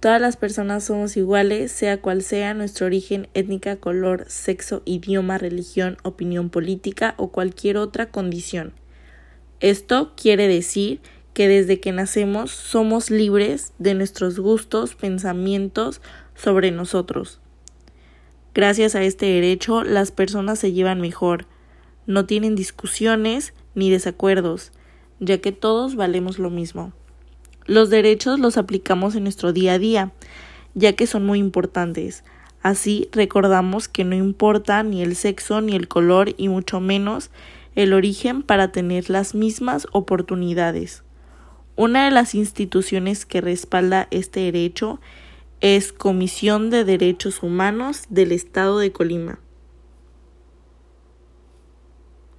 Todas las personas somos iguales, sea cual sea nuestro origen, étnica, color, sexo, idioma, religión, opinión política o cualquier otra condición. Esto quiere decir que desde que nacemos somos libres de nuestros gustos, pensamientos sobre nosotros. Gracias a este derecho las personas se llevan mejor, no tienen discusiones ni desacuerdos, ya que todos valemos lo mismo. Los derechos los aplicamos en nuestro día a día, ya que son muy importantes. Así recordamos que no importa ni el sexo ni el color y mucho menos el origen para tener las mismas oportunidades. Una de las instituciones que respalda este derecho es Comisión de Derechos Humanos del Estado de Colima.